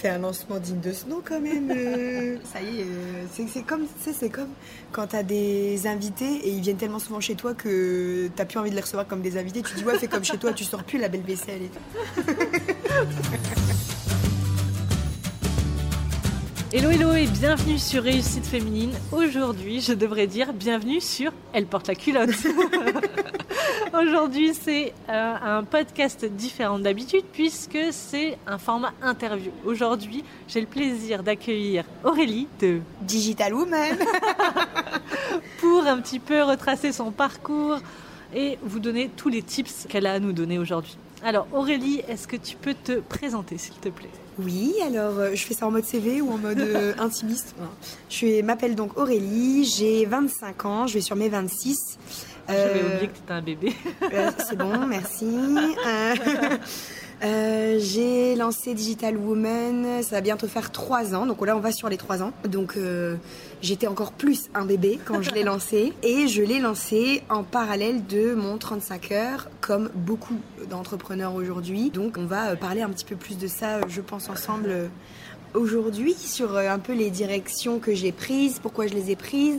Fais un lancement digne de ce nom quand même. euh. Ça y est, euh, c'est c'est comme, c'est comme quand t'as des invités et ils viennent tellement souvent chez toi que t'as plus envie de les recevoir comme des invités. Tu dis ouais, fais comme chez toi, tu sors plus la belle vaisselle et. Hello hello et bienvenue sur Réussite Féminine. Aujourd'hui, je devrais dire bienvenue sur Elle porte la culotte. Aujourd'hui, c'est euh, un podcast différent d'habitude puisque c'est un format interview. Aujourd'hui, j'ai le plaisir d'accueillir Aurélie de Digital Woman. pour un petit peu retracer son parcours et vous donner tous les tips qu'elle a à nous donner aujourd'hui. Alors Aurélie, est-ce que tu peux te présenter s'il te plaît? Oui, alors euh, je fais ça en mode CV ou en mode euh, intimiste. Je m'appelle donc Aurélie, j'ai 25 ans, je vais sur mes 26. J'avais Euh, oublié que tu étais un bébé. C'est bon, merci. Euh, j'ai lancé Digital Woman, ça va bientôt faire trois ans, donc là on va sur les trois ans. Donc euh, j'étais encore plus un bébé quand je l'ai lancé et je l'ai lancé en parallèle de mon 35 heures, comme beaucoup d'entrepreneurs aujourd'hui. Donc on va euh, parler un petit peu plus de ça, je pense, ensemble. Aujourd'hui, sur euh, un peu les directions que j'ai prises, pourquoi je les ai prises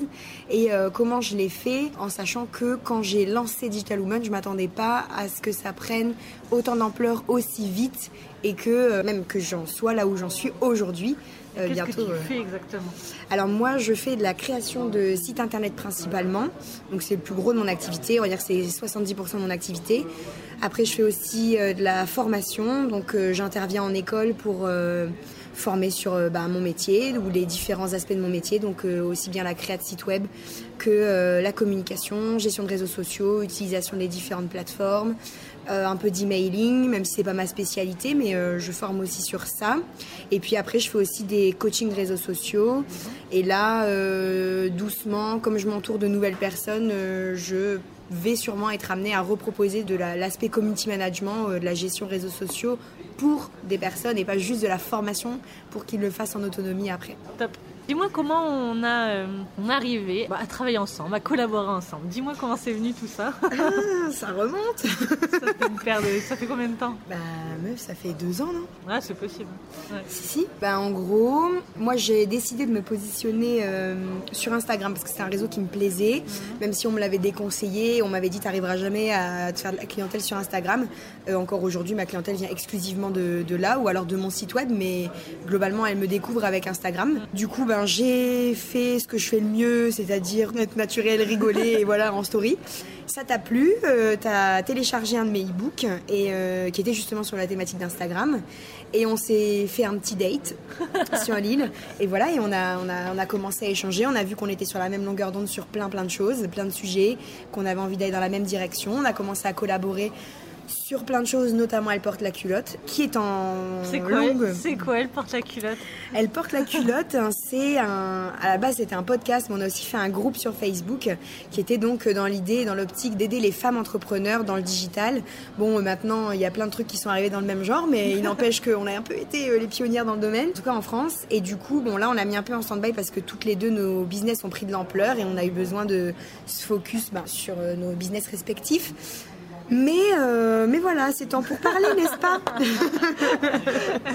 et euh, comment je l'ai fait, en sachant que quand j'ai lancé Digital Woman, je m'attendais pas à ce que ça prenne autant d'ampleur aussi vite et que euh, même que j'en sois là où j'en suis aujourd'hui. euh, Qu'est-ce que tu fais exactement? Alors moi, je fais de la création de sites internet principalement. Donc c'est le plus gros de mon activité. On va dire que c'est 70% de mon activité. Après, je fais aussi de la formation. Donc j'interviens en école pour former sur euh, bah, mon métier ou les différents aspects de mon métier. Donc euh, aussi bien la création de site web que euh, la communication, gestion de réseaux sociaux, utilisation des différentes plateformes. un peu d'emailing, même si c'est pas ma spécialité, mais je forme aussi sur ça. Et puis après, je fais aussi des coachings réseaux sociaux. Et là, doucement, comme je m'entoure de nouvelles personnes, je vais sûrement être amenée à reproposer de la- l'aspect community management, euh, de la gestion réseaux sociaux pour des personnes et pas juste de la formation pour qu'ils le fassent en autonomie après. Dis-moi comment on a euh, on est arrivé bah, à travailler ensemble, à collaborer ensemble. Dis-moi comment c'est venu tout ça. Ah, ça remonte ça, fait une paire de- ça fait combien de temps? Bah meuf, ça fait deux ans, non? Ouais, c'est possible. Ouais. Si, si. Bah, en gros, moi j'ai décidé de me positionner euh, sur Instagram parce que c'est un réseau qui me plaisait. Même si on me l'avait déconseillé, on m'avait dit t'arriveras jamais à te faire de la clientèle sur Instagram. Euh, encore aujourd'hui, ma clientèle vient exclusivement de, de là ou alors de mon site web, mais globalement elle me découvre avec Instagram. Du coup, ben, j'ai fait ce que je fais le mieux, c'est-à-dire être naturel, rigoler et voilà en story. Ça t'a plu, euh, t'as téléchargé un de mes e-books et euh, qui était justement sur la thématique d'Instagram. Et on s'est fait un petit date sur l'île. Et voilà et on a, on a on a commencé à échanger, on a vu qu'on était sur la même longueur d'onde sur plein plein de choses, plein de sujets, qu'on avait envie d'aller dans la même direction, on a commencé à collaborer sur plein de choses, notamment elle porte la culotte qui est en C'est quoi, longue. c'est quoi elle porte la culotte Elle porte la culotte, hein, c'est un. À la base, c'était un podcast, mais on a aussi fait un groupe sur Facebook qui était donc dans l'idée, dans l'optique d'aider les femmes entrepreneurs dans le digital. Bon, euh, maintenant, il y a plein de trucs qui sont arrivés dans le même genre, mais il n'empêche qu'on a un peu été euh, les pionnières dans le domaine, en tout cas en France. Et du coup, bon, là, on a mis un peu en stand-by parce que toutes les deux, nos business ont pris de l'ampleur et on a eu besoin de se focus ben, sur euh, nos business respectifs. Mais, euh, mais voilà, c'est temps pour parler, n'est-ce pas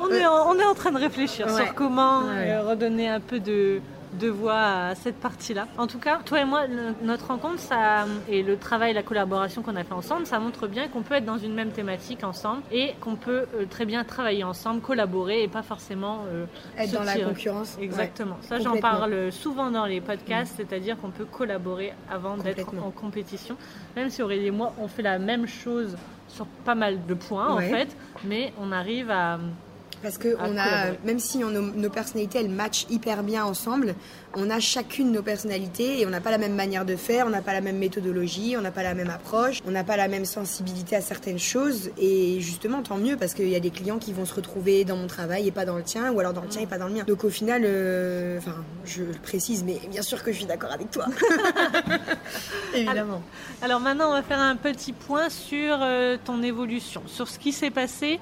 on, est en, on est en train de réfléchir Ouais. sur comment Ouais. euh, redonner un peu de, de voix à cette partie-là. En tout cas, toi et moi, le- notre rencontre ça, et le travail, la collaboration qu'on a fait ensemble, ça montre bien qu'on peut être dans une même thématique ensemble et qu'on peut euh, très bien travailler ensemble, collaborer et pas forcément euh, Être dans la concurrence. Exactement. Ouais, Ça, j'en parle souvent dans les podcasts, c'est-à-dire qu'on peut collaborer avant d'être en compétition. Même si Aurélie et moi, on fait la même chose sur pas mal de points, Ouais. en fait, mais on arrive à. Parce que à on a, même si on- nos, nos personnalités elles matchent hyper bien ensemble, on a chacune nos personnalités et on n'a pas la même manière de faire, on n'a pas la même méthodologie, on n'a pas la même approche, on n'a pas la même sensibilité à certaines choses. Et justement, tant mieux parce qu'il y a des clients qui vont se retrouver dans mon travail et pas dans le tien, ou alors dans le tien et pas dans le mien. Donc au final, euh, enfin, je le précise, mais bien sûr que je suis d'accord avec toi. Évidemment. Alors maintenant, on va faire un petit point sur euh, ton évolution, sur ce qui s'est passé.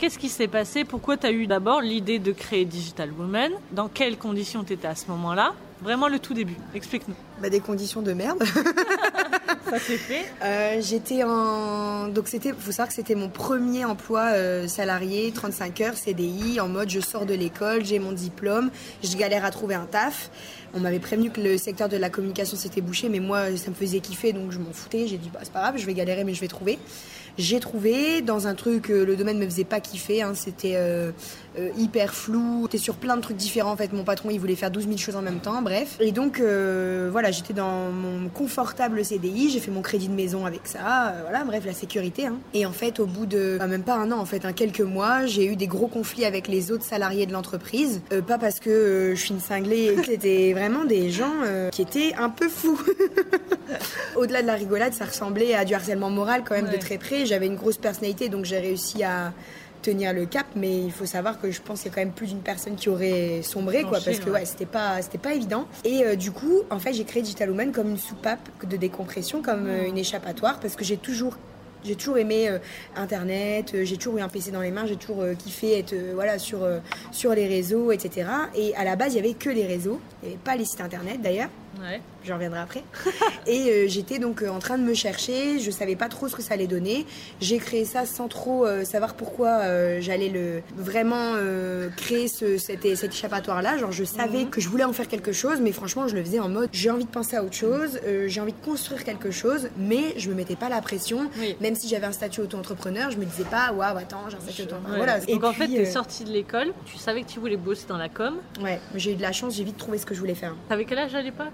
Qu'est-ce qui s'est passé? Pourquoi tu as eu d'abord l'idée de créer Digital Woman? Dans quelles conditions tu étais à ce moment-là? Vraiment le tout début. Explique-nous. Bah, des conditions de merde. ça s'est fait euh, J'étais en. Donc, c'était, faut savoir que c'était mon premier emploi euh, salarié, 35 heures, CDI, en mode je sors de l'école, j'ai mon diplôme, je galère à trouver un taf. On m'avait prévenu que le secteur de la communication s'était bouché, mais moi, ça me faisait kiffer, donc je m'en foutais. J'ai dit, bah, c'est pas grave, je vais galérer, mais je vais trouver. J'ai trouvé dans un truc, le domaine me faisait pas kiffer, hein, c'était euh, hyper flou. J'étais sur plein de trucs différents. En fait, mon patron, il voulait faire 12 000 choses en même temps. Bref. Et donc, euh, voilà, j'étais dans mon confortable CDI. J'ai fait mon crédit de maison avec ça. Euh, voilà, bref, la sécurité. Hein. Et en fait, au bout de bah, même pas un an, en fait, hein, quelques mois, j'ai eu des gros conflits avec les autres salariés de l'entreprise. pas parce que je suis une cinglée. C'était vraiment des gens qui étaient un peu fous. Au-delà de la rigolade, ça ressemblait à du harcèlement moral quand même de très près. J'avais une grosse personnalité, donc j'ai réussi à tenir le cap, mais il faut savoir que je pense qu'il y a quand même plus d'une personne qui aurait sombré, quoi, parce que ouais, c'était pas, c'était pas évident. Et euh, du coup, en fait, j'ai créé Digital Woman comme une soupape de décompression, comme euh, une échappatoire, parce que j'ai toujours j'ai toujours aimé euh, Internet, j'ai toujours eu un PC dans les mains, j'ai toujours kiffé être voilà, sur, sur les réseaux, etc. Et à la base, il n'y avait que les réseaux, il n'y avait pas les sites Internet d'ailleurs. Ouais j'en reviendrai après. et euh, j'étais donc euh, en train de me chercher, je savais pas trop ce que ça allait donner. J'ai créé ça sans trop euh, savoir pourquoi j'allais le vraiment créer ce, cet, échappatoire-là. Genre, je savais mhm. que je voulais en faire quelque chose, mais franchement, je le faisais en mode j'ai envie de penser à autre chose, j'ai envie de construire quelque chose, mais je me mettais pas la pression. Même si j'avais un statut auto-entrepreneur, je me disais pas waouh, attends, j'ai un statut auto-entrepreneur. Voilà. Donc en fait, tu es sortie de l'école, tu savais que tu voulais bosser dans la com. Ouais, j'ai eu de la chance, j'ai vite trouvé ce que je voulais faire. T'avais quel âge à l'époque?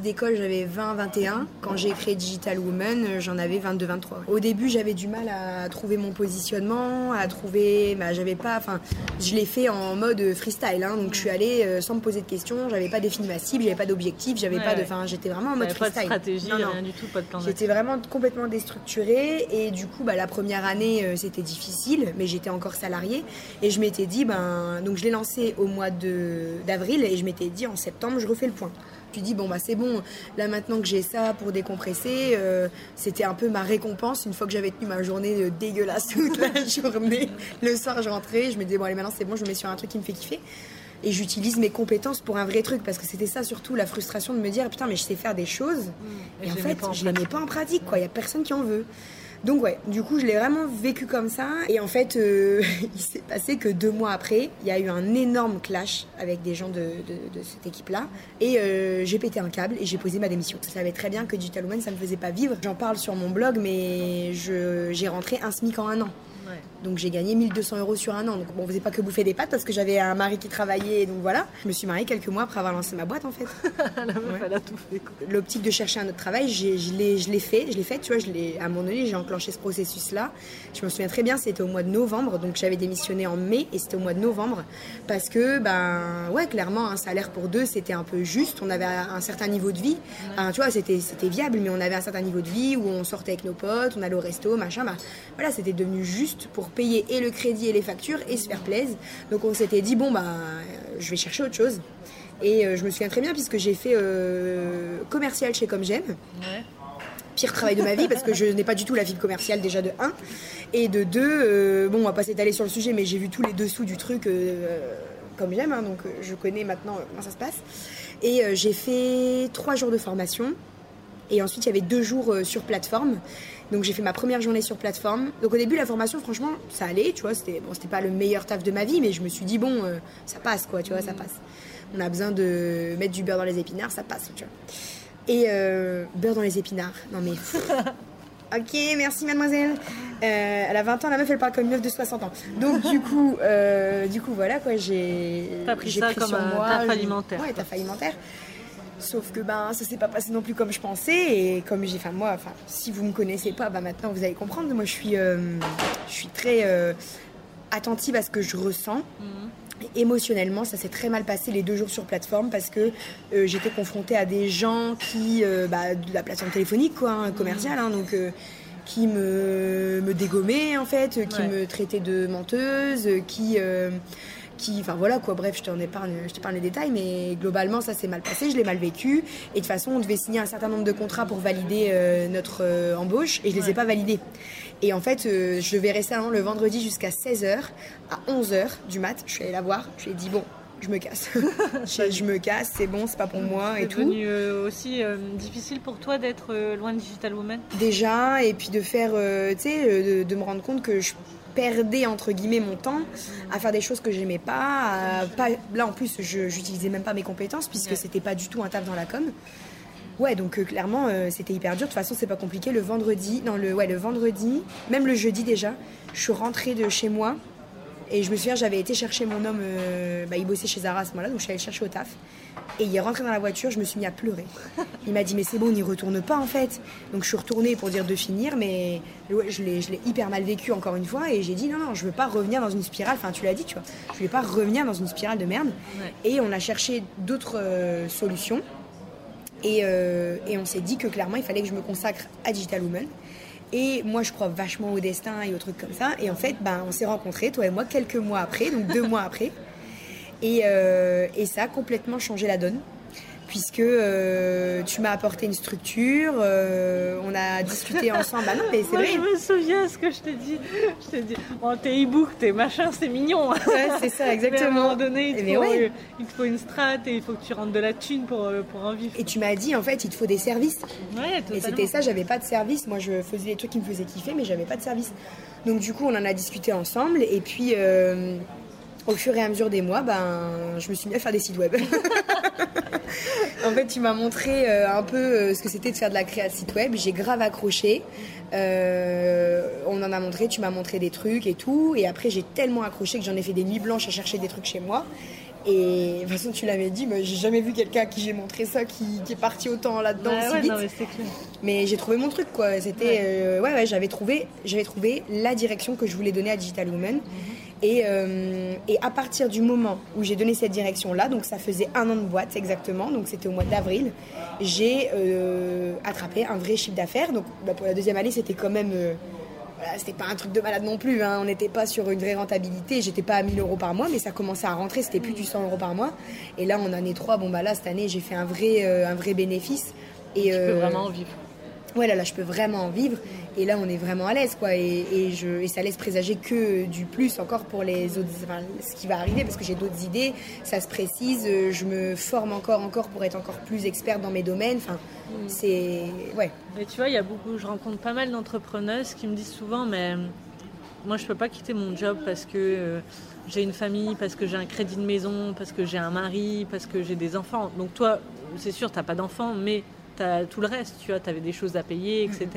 D'école, j'avais 20-21. Quand j'ai créé Digital Woman, j'en avais 22-23. Au début, j'avais du mal à trouver mon positionnement, à trouver. Bah, j'avais pas. Enfin, je l'ai fait en mode freestyle. Hein, donc, je suis allée euh, sans me poser de questions. J'avais pas défini ma cible, j'avais pas d'objectif, j'avais pas de. Enfin, j'étais vraiment en mode freestyle. Pas de stratégie, rien du tout, pas de plan J'étais vraiment complètement déstructurée. Et du coup, bah, la première année, euh, c'était difficile, mais j'étais encore salariée. Et je m'étais dit, ben. Donc, je l'ai lancé au mois d'avril et je m'étais dit, en septembre, je refais le point. Tu dis, bon, bah c'est bon, là maintenant que j'ai ça pour décompresser, euh, c'était un peu ma récompense. Une fois que j'avais tenu ma journée dégueulasse toute la journée, le soir je rentrais, je me disais, bon, allez, maintenant c'est bon, je me mets sur un truc qui me fait kiffer. Et j'utilise mes compétences pour un vrai truc, parce que c'était ça surtout la frustration de me dire, putain, mais je sais faire des choses, mmh. et, en fait, je les mets pas en pratique, quoi. Il y a personne qui en veut. Donc ouais, du coup je l'ai vraiment vécu comme ça. Et en fait, euh, il s'est passé que deux mois après, il y a eu un énorme clash avec des gens de, cette équipe-là. Et euh, j'ai pété un câble et j'ai posé ma démission. Je savais très bien que Digital Woman, ça ne me faisait pas vivre. J'en parle sur mon blog, mais j'ai rentré un SMIC en un an. Donc j'ai gagné 1200 euros sur un an. Donc bon, on faisait pas que bouffer des pâtes parce que j'avais un mari qui travaillait. Donc voilà, je me suis mariée quelques mois après avoir lancé ma boîte en fait. L'optique de chercher un autre travail, je l'ai fait, je l'ai fait, tu vois, je à un moment donné, j'ai enclenché ce processus-là. Je me souviens très bien, c'était au mois de novembre, donc j'avais démissionné en mai et c'était au mois de novembre parce que, ben ouais, clairement, un salaire pour deux, c'était un peu juste. On avait un certain niveau de vie. tu vois, c'était viable, mais on avait un certain niveau de vie où on sortait avec nos potes, on allait au resto, machin. Ben, voilà, c'était devenu juste pour payer et le crédit et les factures et se faire plaisir. Donc on s'était dit, bon, bah, je vais chercher autre chose. Et euh, je me souviens très bien puisque j'ai fait euh, commercial chez Comme J'aime. Pire travail de ma vie parce que je n'ai pas du tout la fibre commerciale déjà de 1. Et de 2, euh, bon, on va pas s'étaler sur le sujet, mais j'ai vu tous les dessous du truc comme j'aime, hein, donc je connais maintenant comment ça se passe. Et j'ai fait 3 jours de formation. Et ensuite, il y avait deux jours sur plateforme. Donc j'ai fait ma première journée sur plateforme. Donc au début la formation franchement ça allait, tu vois, c'était bon, c'était pas le meilleur taf de ma vie mais je me suis dit bon euh, ça passe quoi, tu vois, ça passe. On a besoin de mettre du beurre dans les épinards, ça passe, tu vois. Et euh, beurre dans les épinards. Non mais Ok, merci mademoiselle. Euh, elle a 20 ans, la meuf elle parle comme une meuf de 60 ans. Donc du coup, du coup voilà quoi, j'ai pris ça comme un taf alimentaire. Ouais, taf alimentaire. Sauf que ben ça s'est pas passé non plus comme je pensais et comme j'ai, enfin moi, enfin si vous me connaissez pas, ben maintenant vous allez comprendre. Moi je suis, euh, je suis très euh, attentive à ce que je ressens. Mhm. Émotionnellement, ça s'est très mal passé les deux jours sur plateforme parce que euh, j'étais confrontée à des gens qui, bah, de la plateforme téléphonique quoi, hein, commerciale, hein, donc qui me, me dégommaient en fait, qui me traitaient de menteuse, qui enfin voilà quoi, bref, je t'en épargne, je t'épargne les détails, mais globalement ça s'est mal passé, je l'ai mal vécu, et de toute façon on devait signer un certain nombre de contrats pour valider euh, notre euh, embauche, et je les ai pas validés. Et en fait, euh, je devais rester le vendredi jusqu'à 16h, à 11h du mat, je suis allée la voir, je lui ai dit bon, je me casse. je, je me casse, c'est bon, c'est pas pour moi et C'est tout. devenu euh, aussi euh, difficile pour toi d'être euh, loin de Digital Woman? Déjà, et puis de faire, tu sais, de, de me rendre compte que je perdais entre guillemets mon temps à faire des choses que j'aimais pas, pas. Là en plus, je j'utilisais même pas mes compétences puisque c'était pas du tout un taf dans la com. Ouais, donc euh, clairement, euh, c'était hyper dur. De toute façon, c'est pas compliqué. Le vendredi, non, le, ouais, le vendredi, même le jeudi déjà, je suis rentrée de chez moi et je me souviens, j'avais été chercher mon homme, euh, bah, il bossait chez Zara à ce moment-là, donc je suis allée le chercher au taf. Et il est rentré dans la voiture, je me suis mis à pleurer. Il m'a dit, mais c'est bon, on n'y retourne pas en fait. Donc je suis retournée pour dire de finir, mais ouais, je l'ai je l'ai hyper mal vécu encore une fois. Et j'ai dit, non, non, je veux pas revenir dans une spirale. Enfin, tu l'as dit, tu vois. Je voulais pas revenir dans une spirale de merde. Ouais. Et on a cherché d'autres euh, solutions. Et, euh, et on s'est dit que clairement, il fallait que je me consacre à Digital Woman. Et moi, je crois vachement au destin et aux trucs comme ça. Et en fait, ben, on s'est rencontrés, toi et moi, quelques mois après, donc deux mois après. Et, euh, et ça a complètement changé la donne. Puisque euh, tu m'as apporté une structure, euh, on a discuté ensemble. Bah non, mais c'est Moi, vrai. je me souviens ce que je t'ai dit. Je t'ai dit, bon, tes e-books, tes machins, c'est mignon. Ouais, c'est ça, Mais à un exactement. moment donné, il te, Mais faut, ouais. euh, il te faut une strat et il faut que tu rentres de la thune pour, pour en vivre. Et tu m'as dit, en fait, il te faut des services. Ouais, Et totalement. c'était ça, j'avais pas de service. Moi, je faisais des trucs qui me faisaient kiffer, mais j'avais pas de service. Donc, du coup, on en a discuté ensemble. Et puis, au fur et à mesure des mois, ben, je me suis mis à faire des sites web. en fait, tu m'as montré euh, un peu euh, ce que c'était de faire de la création de site web. J'ai grave accroché. Euh, on en a montré, tu m'as montré des trucs et tout. Et après, j'ai tellement accroché que j'en ai fait des nuits blanches à chercher des trucs chez moi. Et de toute façon, tu l'avais dit, mais j'ai jamais vu quelqu'un à qui j'ai montré ça qui, qui est parti autant là-dedans Ouais, aussi ouais, vite. non, mais j'ai trouvé mon truc, quoi. C'était. Ouais. Ouais, ouais, j'avais trouvé, j'avais trouvé la direction que je voulais donner à Digital Woman. Et, euh, et à partir du moment où j'ai donné cette direction-là, donc ça faisait un an de boîte exactement, donc c'était au mois d'avril, j'ai euh, attrapé un vrai chiffre d'affaires. Donc bah, pour la deuxième année, c'était quand même. euh, voilà, c'était pas un truc de malade non plus, hein. on n'était pas sur une vraie rentabilité, j'étais pas à 1000 euros par mois, mais ça commençait à rentrer, c'était plus du 100 euros par mois. Et là, en année 3, bon bah là, cette année, j'ai fait un vrai, un vrai bénéfice. Et, Tu peux vraiment en vivre. Ouais là, là je peux vraiment en vivre. Et là on est vraiment à l'aise quoi. Et, et je, et ça laisse présager que du plus encore pour les autres enfin, ce qui va arriver parce que j'ai d'autres idées ça se précise euh, je me forme encore encore pour être encore plus experte dans mes domaines enfin c'est ouais. Mais tu vois, il y a beaucoup, je rencontre pas mal d'entrepreneuses qui me disent souvent, mais euh, moi je peux pas quitter mon job parce que euh, j'ai une famille, parce que j'ai un crédit de maison, parce que j'ai un mari, parce que j'ai des enfants. Donc toi, c'est sûr, t'as pas d'enfants, mais tu as tout le reste, tu vois, tu avais des choses à payer, etc.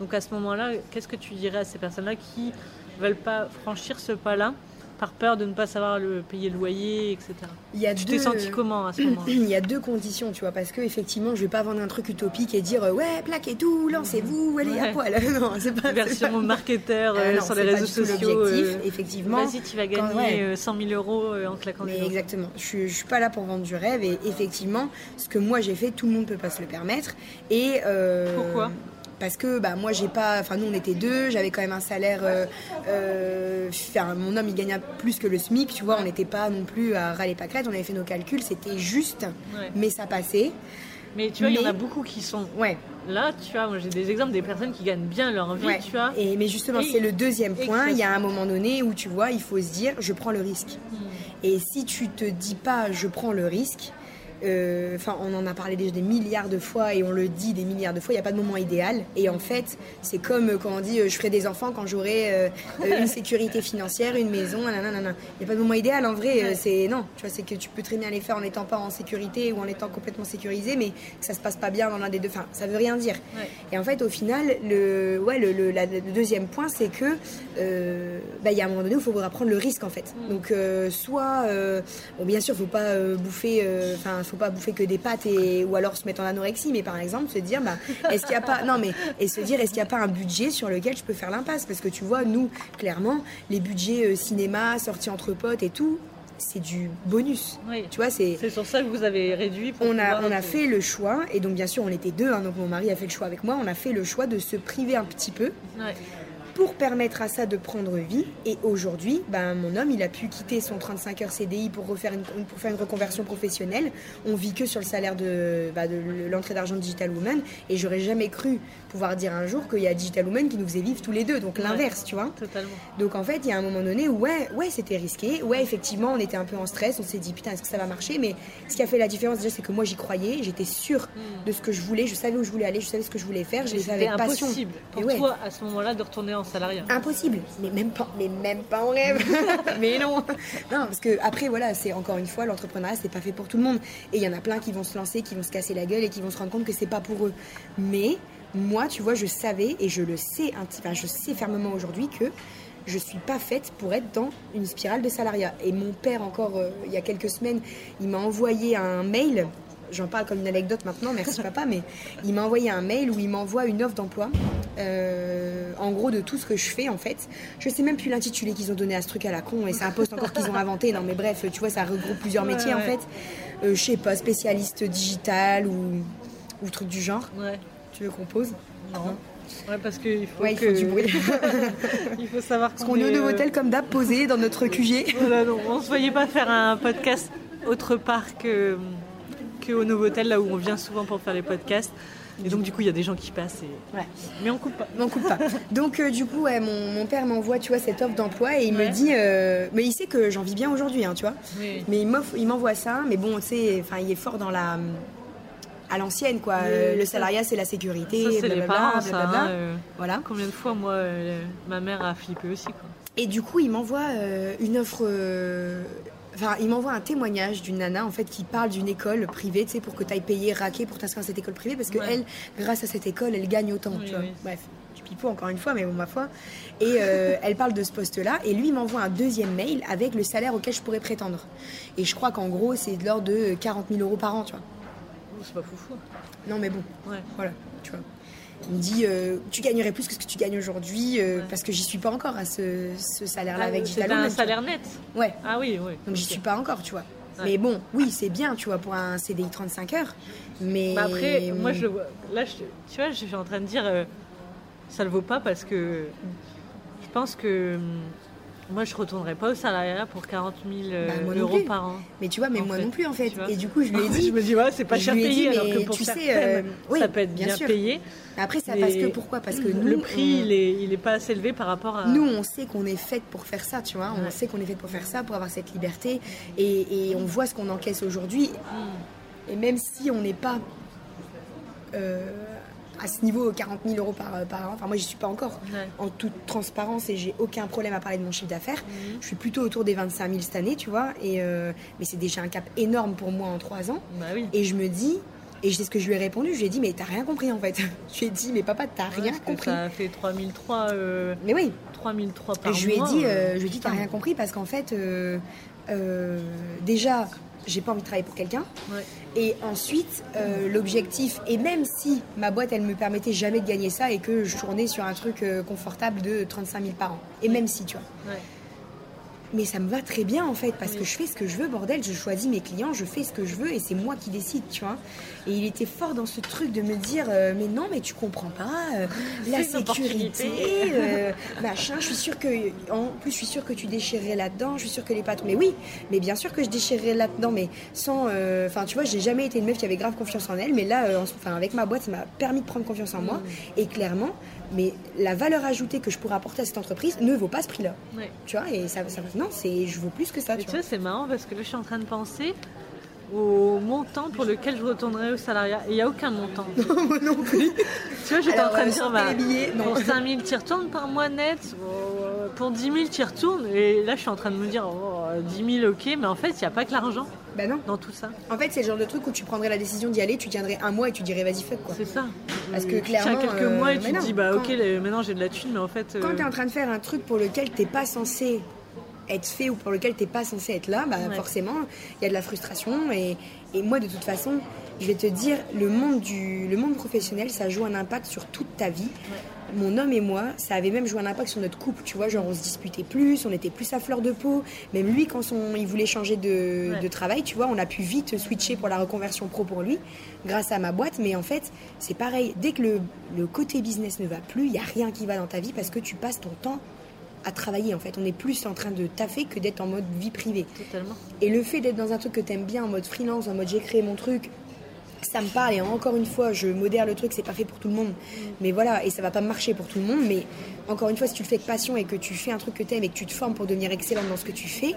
Donc à ce moment-là, qu'est-ce que tu dirais à ces personnes-là qui veulent pas franchir ce pas-là par peur de ne pas savoir le, payer le loyer, etc. il y a Tu deux t'es senti comment à ce moment il y a deux conditions, tu vois, parce que effectivement, je vais pas vendre un truc utopique et dire euh, ouais, plaquez tout, lancez-vous, allez à Ouais. poil. non, c'est pas Version marketeur Ah euh, sur les réseaux sociaux. euh, effectivement. Vas-y, tu vas gagner Quand- ouais. euh, 100 000 euros en claquant des exactement. Je je suis pas là pour vendre du rêve et effectivement, ce que moi j'ai fait, tout le monde peut pas se le permettre. Et euh, Pourquoi? Parce que bah moi j'ai pas, enfin nous on était deux, j'avais quand même un salaire. euh, euh, enfin, mon homme il gagnait plus que le SMIC, tu vois, on n'était pas non plus à râler pâquerette, on avait fait nos calculs, c'était juste, Ouais. mais ça passait. Mais tu vois, il y en a beaucoup qui sont Ouais. là, tu vois. Moi, j'ai des exemples des personnes qui gagnent bien leur vie, Ouais. tu vois. Et, mais justement, c'est le deuxième point. Il y a un moment donné où tu vois, il faut se dire, je prends le risque. Hmm. Et si tu te dis pas, je prends le risque, enfin, on en a parlé déjà des milliards de fois et on le dit des milliards de fois, il n'y a pas de moment idéal. Et en fait, c'est comme euh, quand on dit, euh, je ferai des enfants quand j'aurai euh, euh, une sécurité financière, une maison. Il n'y a pas de moment idéal. En vrai, euh, c'est non. Tu vois, c'est que tu peux très bien les faire en n'étant pas en sécurité ou en étant complètement sécurisé, mais que ça se passe pas bien dans l'un des deux. Enfin, ça veut rien dire. Ouais. Et en fait, au final, le, ouais, le, le- la- le deuxième point, c'est que euh, bah, il y a un moment donné où il faudra prendre le risque, en fait. Donc, euh, soit, euh, bon, bien sûr, faut pas euh, bouffer, euh, enfin, faut pas bouffer que des pâtes et ou alors se mettre en anorexie, mais par exemple, se dire, bah, est-ce qu'il y a pas, non, mais et se dire, est-ce qu'il n'y a pas un budget sur lequel je peux faire l'impasse? Parce que tu vois, nous, clairement, les budgets euh, cinéma, sorties entre potes et tout, c'est du bonus. Oui. Tu vois, c'est C'est sur ça que vous avez réduit. Pour on a, on a fait le choix, et donc bien sûr on était deux, hein, donc mon mari a fait le choix avec moi, on a fait le choix de se priver un petit peu Ouais. Pour permettre à ça de prendre vie. Et aujourd'hui, ben, mon homme, il a pu quitter son 35 heures CDI pour, refaire une, pour faire une reconversion professionnelle. On vit que sur le salaire de, bah, de l'entrée d'argent de Digital Woman. Et j'aurais jamais cru pouvoir dire un jour qu'il y a Digital Woman qui nous faisait vivre tous les deux. Donc l'inverse, tu vois. Totalement. Donc en fait, il y a un moment donné où, ouais, ouais c'était risqué. Ouais, effectivement, on était un peu en stress. On s'est dit, putain, est-ce que ça va marcher? Mais ce qui a fait la différence déjà, c'est que moi, j'y croyais. J'étais sûre Hmm. de ce que je voulais. Je savais où je voulais aller. Je savais ce que je voulais faire. Je fait C'était avec passion. impossible pour ouais. toi à ce moment-là de retourner en salariat. Impossible, mais même pas, mais même pas en rêve. mais non, non, parce que après voilà, c'est encore une fois l'entrepreneuriat, c'est pas fait pour tout le monde. Et il y en a plein qui vont se lancer, qui vont se casser la gueule et qui vont se rendre compte que c'est pas pour eux. Mais moi, tu vois, je savais et je le sais, un petit- enfin, je sais fermement aujourd'hui que je suis pas faite pour être dans une spirale de salariat. Et mon père, encore euh, il y a quelques semaines, il m'a envoyé un mail. J'en parle comme une anecdote maintenant, merci papa, mais il m'a envoyé un mail où il m'envoie une offre d'emploi, euh, en gros de tout ce que je fais en fait. Je sais même plus l'intitulé qu'ils ont donné à ce truc à la con, et c'est un poste encore qu'ils ont inventé. Non mais bref, tu vois, ça regroupe plusieurs Ouais, métiers en fait. Euh, je sais pas, spécialiste digital ou, ou truc du genre. Ouais. Tu veux qu'on pose? Non. Ouais, parce qu'il faut Ouais, il que... faut du bruit. il faut savoir Parce qu'on est au euh, Novotel comme d'hab, posé dans notre QG. Voilà, non, on se voyait pas faire un podcast autre part que, que au Novotel, là où on vient souvent pour faire les podcasts. Et donc, du coup, il y a des gens qui passent. Et... Ouais. Mais on coupe pas. Non, coupe pas. Donc, euh, du coup, ouais, mon, mon père m'envoie, tu vois, cette offre d'emploi et il Ouais. me dit, euh, mais il sait que j'en vis bien aujourd'hui, hein, tu vois. Oui. Mais il m'envoie ça, mais bon, tu enfin, il est fort dans la. à l'ancienne, quoi. Oui, Euh, le salariat, c'est la sécurité, Ça, c'est les blablabla, parents, ça. blablabla. hein, euh, Voilà. Combien de fois, moi, euh, ma mère a flippé aussi, quoi. Et du coup, il m'envoie euh, une offre. Enfin, il m'envoie un témoignage d'une nana en fait qui parle d'une école privée, tu sais, pour que tu ailles payer, raquer pour t'inscrire à cette école privée, parce que Ouais. elle, grâce à cette école, elle gagne autant, Oui, tu vois. oui. Bref, du pipeau encore une fois, mais bon, ma foi. Et euh, elle parle de ce poste-là, et lui il m'envoie un deuxième mail avec le salaire auquel je pourrais prétendre. Et je crois qu'en gros, c'est de l'ordre de 40 000 euros par an, tu vois. Oh, c'est pas foufou. Non, mais bon, Ouais. voilà, tu vois. Me dit, euh, tu gagnerais plus que ce que tu gagnes aujourd'hui, euh, Ouais. parce que j'y suis pas encore à ce, ce salaire-là Ah, avec un tu vois. salaire net. Ouais. Ah oui, oui. Donc j'y suis pas encore, tu vois. Ouais. Mais bon, oui, c'est bien, tu vois, pour un CDI 35 heures. Mais Bah après, moi, je. Là, je- tu vois, je suis en train de dire, euh, ça le vaut pas parce que je pense que hum, moi, je retournerai pas au salariat pour 40 000 euh, Bah, non euros par an. Mais tu vois, mais moi fait, non plus en fait. Et du coup, je lui ai dit. je me dis, ouais, c'est pas cher payé, alors mais que pour tu sais, euh, oui, ça peut être bien bien, sûr. payé. Après, ça Mais passe que pourquoi? Parce que nous, le prix, on- il, est, il est pas assez élevé par rapport à. Nous, on sait qu'on est faite pour faire ça, tu vois. On sait qu'on est faite pour faire ça, pour avoir cette liberté. Et, et on voit ce qu'on encaisse aujourd'hui. Hmm. Et même si on n'est pas euh, à ce niveau 40 000 euros par, par an, enfin moi j'y suis pas encore, Ouais. en toute transparence et j'ai aucun problème à parler de mon chiffre d'affaires. Mhm. Je suis plutôt autour des 25 000 cette année, tu vois. Et, euh, mais c'est déjà un cap énorme pour moi en trois ans. Bah oui. Et je me dis, et c'est ce que je lui ai répondu, je lui ai dit, mais t'as rien compris en fait. je lui ai dit, mais papa, t'as Ouais, rien compris. Ça fait 3003, euh, Mais oui, 3003 et par je lui ai mois, dit, euh, je lui ai dit, t'as rien compris parce qu'en fait, euh, déjà, j'ai pas envie de travailler pour quelqu'un. Ouais. Et ensuite, euh, l'objectif, et même si ma boîte, elle me permettait jamais de gagner ça et que je tournais sur un truc euh, confortable de 35 000 par an, et même si, tu vois. Ouais. Mais ça me va très bien en fait, parce Oui. que je fais ce que je veux, bordel, je choisis mes clients, je fais ce que je veux et c'est moi qui décide, tu vois. Et il était fort dans ce truc de me dire, euh, mais non, mais tu comprends pas, euh, la sécurité, euh, machin, je suis sûre que, en plus, je suis sûre que tu déchirerais là-dedans, je suis sûre que les patrons, mais oui, mais bien sûr que je déchirerais là-dedans, mais sans, enfin, tu vois, j'ai jamais été une meuf qui avait grave confiance en elle, mais là, en- enfin, avec ma boîte, ça m'a permis de prendre confiance en moi, Mm. et clairement, mais la valeur ajoutée que je pourrais apporter à cette entreprise ne vaut pas ce prix-là. Ouais. Tu vois, et ça, ça non, c'est, je vaux plus que ça. Et Tu vois. vois, c'est marrant parce que là, je suis en train de penser au montant pour lequel je retournerai au salariat. Et il n'y a aucun montant. Moi non plus. Tu vois, j'étais en train de euh, dire, bah, billets, non. pour 5 000, tu retournes par mois net. euh, Pour 10 000, tu retournes. Et là, je suis en train de me dire, oh, 10 000, ok. Mais en fait, il n'y a pas que l'argent Bah non. dans tout ça. En fait, c'est le genre de truc où tu prendrais la décision d'y aller, tu tiendrais un mois et tu dirais vas-y fuck quoi. C'est ça. Parce que Tu tiens clairement, quelques euh, mois et tu te dis, bah, quand- ok, maintenant j'ai de la thune, mais en fait. Quand euh, t'es en train de faire un truc pour lequel t'es pas censé être fait ou pour lequel t'es pas censé être là, bah Ouais. forcément, il y a de la frustration et, et moi de toute façon, je vais te dire, le monde, du, le monde professionnel, ça joue un impact sur toute ta vie. Mon homme et moi, ça avait même joué un impact sur notre couple, tu vois, genre on se disputait plus, on était plus à fleur de peau. Même lui, quand son, il voulait changer de, de travail, tu vois, on a pu vite switcher pour la reconversion pro pour lui, grâce à ma boîte. Mais en fait, c'est pareil, dès que le, le côté business ne va plus, il n'y a rien qui va dans ta vie parce que tu passes ton temps à travailler en fait. On est plus en train de taffer que d'être en mode vie privée. Totalement. Et le fait d'être dans un truc que t'aimes bien, en mode freelance, en mode j'ai créé mon truc, ça me parle et encore une fois, je modère le truc, c'est pas fait pour tout le monde. Mais voilà, et ça va pas marcher pour tout le monde. Mais encore une fois, si tu le fais de passion et que tu fais un truc que t'aimes et que tu te formes pour devenir excellente dans ce que tu fais,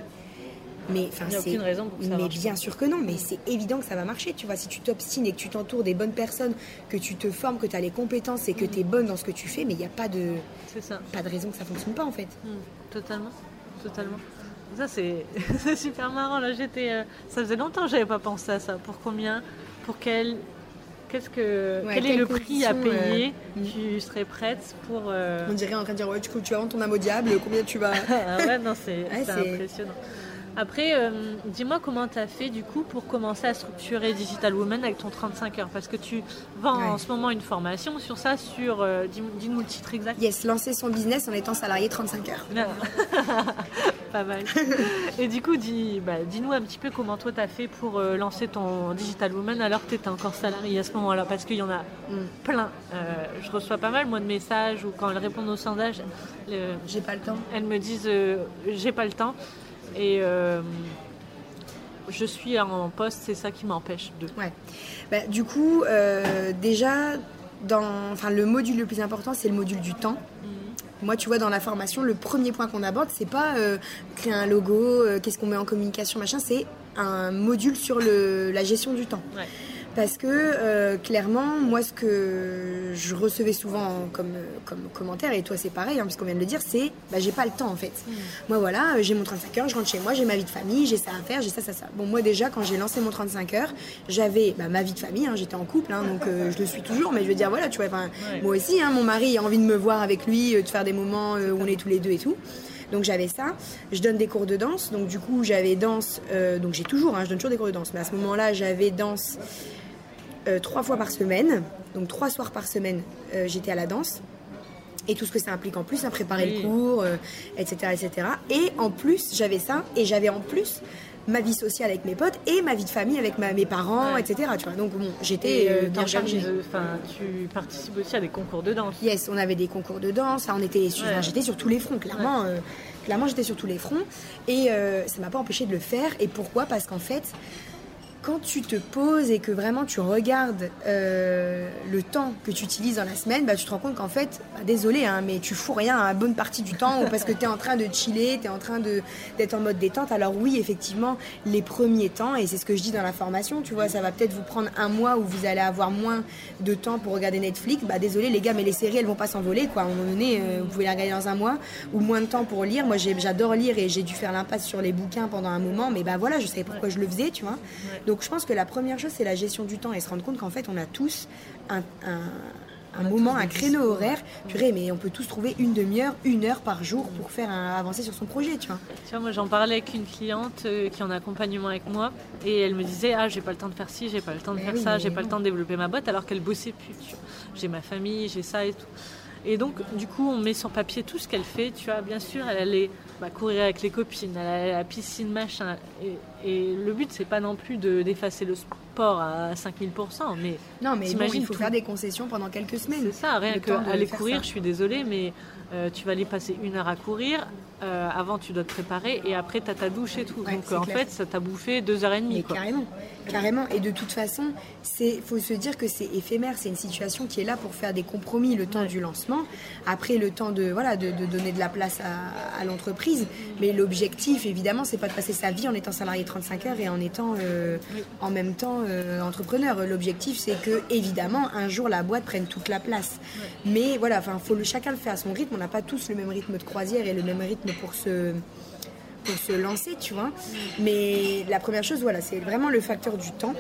mais enfin, Il y a c'est. aucune raison pour que ça Mais marche bien sûr que non, mais c'est évident que ça va marcher. Tu vois, si tu t'obstines et que tu t'entoures des bonnes personnes, que tu te formes, que tu as les compétences et que tu es bonne dans ce que tu fais, mais il n'y a pas de, ça. pas de raison que ça fonctionne pas en fait. Hmm, totalement, totalement. Ça c'est c'est super marrant là. J'étais, euh, ça faisait longtemps que j'avais pas pensé à ça. Pour combien, pour quel, qu'est-ce que, Ouais, quel est le prix à euh, payer hmm. Tu serais prête pour euh, On dirait en train de dire, ouais, du coup, tu vas vendre ton âme au diable, combien tu vas. Ah ouais, non, c'est Ouais, impressionnant. Après, euh, dis-moi comment tu as fait du coup pour commencer à structurer Digital Woman avec ton 35 heures Parce que tu vends en ce moment une formation sur ça, sur. dis- Dis-nous le titre exact. Yes, lancer son business en étant salarié 35 heures. Pas mal. Et du coup, dis, bah, dis-nous un petit peu comment toi t'as fait pour euh, lancer ton Digital Woman alors que tu étais encore salarié à ce moment-là. Parce qu'il y en a Mm. plein. Euh, je reçois pas mal moi de messages ou quand elles répondent aux sondages, le- J'ai pas le temps. elles me disent euh, j'ai pas le temps et je suis en poste, c'est ça qui m'empêche de. Ouais. Bah, du coup, déjà, dans, enfin, le module le plus important, c'est le module du temps. Moi, tu vois, dans la formation, le premier point qu'on aborde, c'est pas euh, créer un logo, euh, qu'est-ce qu'on met en communication, machin, c'est un module sur le, la gestion du temps. Parce que euh, clairement, moi, ce que je recevais souvent comme, comme commentaire, et toi c'est pareil, hein, puisqu'on vient de le dire, c'est bah, j'ai pas le temps en fait. Moi voilà, euh, j'ai mon 35 heures, je rentre chez moi, j'ai ma vie de famille, j'ai ça à faire, j'ai ça, ça, ça. Bon, moi déjà, quand j'ai lancé mon 35 heures, j'avais bah, ma vie de famille, hein, j'étais en couple, hein, donc euh, je le suis toujours, mais je veux dire, voilà, tu vois, Ouais. moi aussi, hein, mon mari a envie de me voir avec lui, de faire des moments où on est tous les deux et tout. Donc j'avais ça. Je donne des cours de danse. Donc du coup j'avais danse. euh, donc j'ai toujours, hein, je donne toujours des cours de danse. Mais à ce moment-là j'avais danse euh, trois fois par semaine. Donc trois soirs par semaine euh, j'étais à la danse. Et tout ce que ça implique en plus, à préparer Oui. le cours, euh, etc., etc. Et en plus j'avais ça. Et j'avais en plus ma vie sociale avec mes potes et ma vie de famille avec ma- mes parents, Ouais. etc. Tu vois. Donc bon, j'étais euh, bien chargée. Enfin, tu participes aussi à des concours de danse. Yes, on avait des concours de danse, on était, Ouais. j'étais sur tous les fronts, clairement. euh, clairement, j'étais sur tous les fronts. Et euh, ça m'a pas empêché de le faire. Et pourquoi? Parce qu'en fait, quand tu te poses et que vraiment tu regardes euh, le temps que tu utilises dans la semaine, bah, tu te rends compte qu'en fait, bah, désolé, hein, mais tu fous rien à la bonne partie du temps ou parce que tu es en train de chiller, tu es en train d'être en mode détente. Alors oui, effectivement, les premiers temps, et c'est ce que je dis dans la formation, tu vois, ça va peut-être vous prendre un mois où vous allez avoir moins de temps pour regarder Netflix. Bah désolé les gars, mais les séries, elles vont pas s'envoler, quoi. À un moment donné, euh, vous pouvez les regarder dans un mois ou moins de temps pour lire. Moi, j'adore lire et j'ai dû faire l'impasse sur les bouquins pendant un moment, mais bah voilà, je savais pourquoi je le faisais, tu vois. Donc je pense que la première chose, c'est la gestion du temps et se rendre compte qu'en fait, on a tous un, un- un moment, un créneau horaire. Purée, mais on peut tous trouver une demi-heure, une heure par jour pour faire un- avancer sur son projet, tu vois. Tu vois, moi j'en parlais avec une cliente euh, qui est en accompagnement avec moi et elle me disait Ah, j'ai pas le temps de faire ci, j'ai pas le temps de Mais faire oui, ça, j'ai pas le temps de développer ma boîte alors qu'elle bossait plus. tu vois. J'ai ma famille, j'ai ça et tout. Et donc, du coup, on met sur papier tout ce qu'elle fait. Tu vois, bien sûr, elle allait bah, courir avec les copines, elle allait à la piscine, machin. Et, et le but, c'est pas non plus de- d'effacer le sport à 5000%, mais Non, mais bon, il faut tout. faire des concessions pendant quelques semaines. c'est ça, rien que de aller courir, ça. je suis désolée, mais euh, tu vas aller passer une heure à courir. Euh, avant, tu dois te préparer et après, tu as ta douche et tout. Ouais, Donc, en clair. fait, ça t'a bouffé deux heures et demie. Mais quoi. carrément, carrément. Et de toute façon, c'est faut se dire que c'est éphémère. C'est une situation qui est là pour faire des compromis le temps Ouais. du lancement, après le temps de voilà de, de donner de la place à, à l'entreprise. Mais l'objectif, évidemment, c'est pas de passer sa vie en étant salarié 35 heures et en étant euh, Oui. en même temps euh, entrepreneur. L'objectif, c'est que évidemment un jour la boîte prenne toute la place. Mais voilà, faut le chacun le faire à son rythme. On n'a pas tous le même rythme de croisière et le même rythme pour se pour se lancer, tu vois. Mais la première chose, voilà, c'est vraiment le facteur du temps.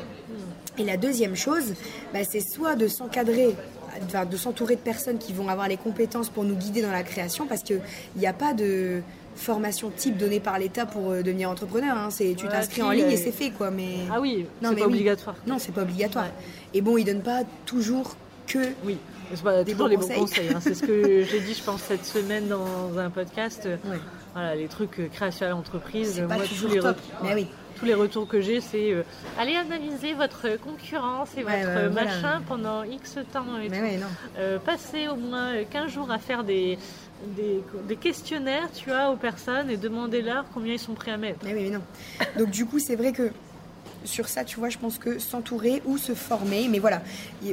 Et la deuxième chose, bah, c'est soit de s'encadrer, enfin, de s'entourer de personnes qui vont avoir les compétences pour nous guider dans la création, parce qu'il n'y a pas de formation type donnée par l'État pour euh, devenir entrepreneur. hein. C'est tu Ouais, t'inscris en ligne euh, et c'est fait quoi. Mais Ah oui, Non, c'est mais pas oui. obligatoire. non, c'est pas obligatoire. Ouais. Et bon, ils donnent pas toujours que. Oui, c'est pas Des bons les bons conseils. hein. C'est ce que j'ai dit, je pense, cette semaine dans un podcast. Ouais. Voilà, les trucs euh, création à l'entreprise. Pas Moi, tous les, top. retours- Mais oui. tous les retours que j'ai, c'est euh, allez analyser votre concurrence et Ouais, votre ouais, voilà. machin pendant X temps. Et tout. Euh, passer au moins euh, 15 jours à faire des, des, des questionnaires, tu aux personnes et demander-leur combien ils sont prêts à mettre. Mais oui, mais non. Donc du coup, c'est vrai que sur ça, tu vois, je pense que s'entourer ou se former, mais voilà.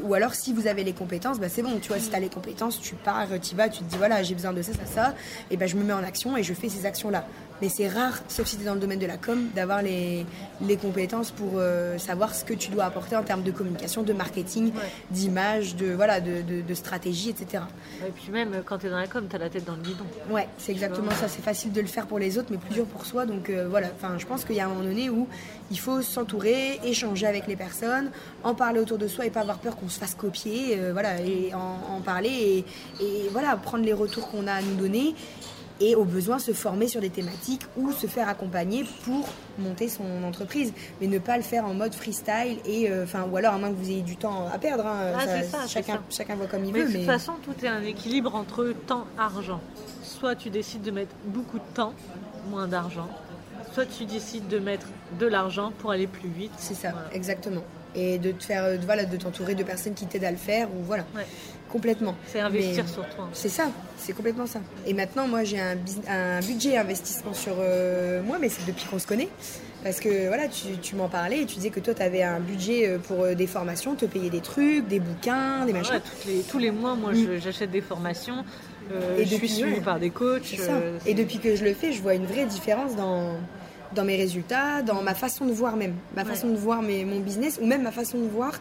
Ou alors, si vous avez les compétences, bah, c'est bon, tu vois, si tu as les compétences, tu pars, tu vas, tu te dis, voilà, j'ai besoin de ça, ça, ça, et ben je me mets en action et je fais ces actions-là. Mais c'est rare, sauf si tu es dans le domaine de la com, d'avoir les, les compétences pour euh, savoir ce que tu dois apporter en termes de communication, de marketing, Ouais. d'image, de, voilà, de, de- de stratégie, etc. Et puis même quand tu es dans la com, tu as la tête dans le guidon. Ouais, c'est exactement ça. C'est facile de le faire pour les autres, mais plus dur pour soi. Donc euh, voilà, enfin, je pense qu'il y a un moment donné où il faut s'entourer, échanger avec les personnes, en parler autour de soi et pas avoir peur qu'on se fasse copier. euh, voilà, et en, en parler et, et voilà, prendre les retours qu'on a à nous donner et au besoin se former sur des thématiques ou se faire accompagner pour monter son entreprise, mais ne pas le faire en mode freestyle et euh, enfin ou alors à moins que vous ayez du temps à perdre. hein, Ah, c'est ça, c'est chacun, ça. chacun voit comme il Mais veut. de Mais toute façon, tout est un équilibre entre temps argent. Soit tu décides de mettre beaucoup de temps, moins d'argent. Soit tu décides de mettre de l'argent pour aller plus vite. C'est ça, Voilà. exactement. Et de te faire, euh, voilà, de t'entourer de personnes qui t'aident à le faire, ou voilà, Ouais. complètement. C'est investir Mais- sur toi. C'est ça, c'est complètement ça. Et maintenant, moi, j'ai un, budget investissement sur euh, moi, mais c'est depuis qu'on se connaît. Parce que voilà, tu, tu m'en parlais et tu disais que toi, tu avais un budget euh, pour des formations, te payer des trucs, des bouquins, des machins. Ouais, toutes les- tous les mois, moi, je- j'achète des formations. euh, Et je depuis, suis suivie ouais. par des coachs. Euh, Et depuis que je le fais, je vois une vraie différence dans, dans mes résultats, dans ma façon de voir même, ma façon de voir mes, mon business ou même ma façon de voir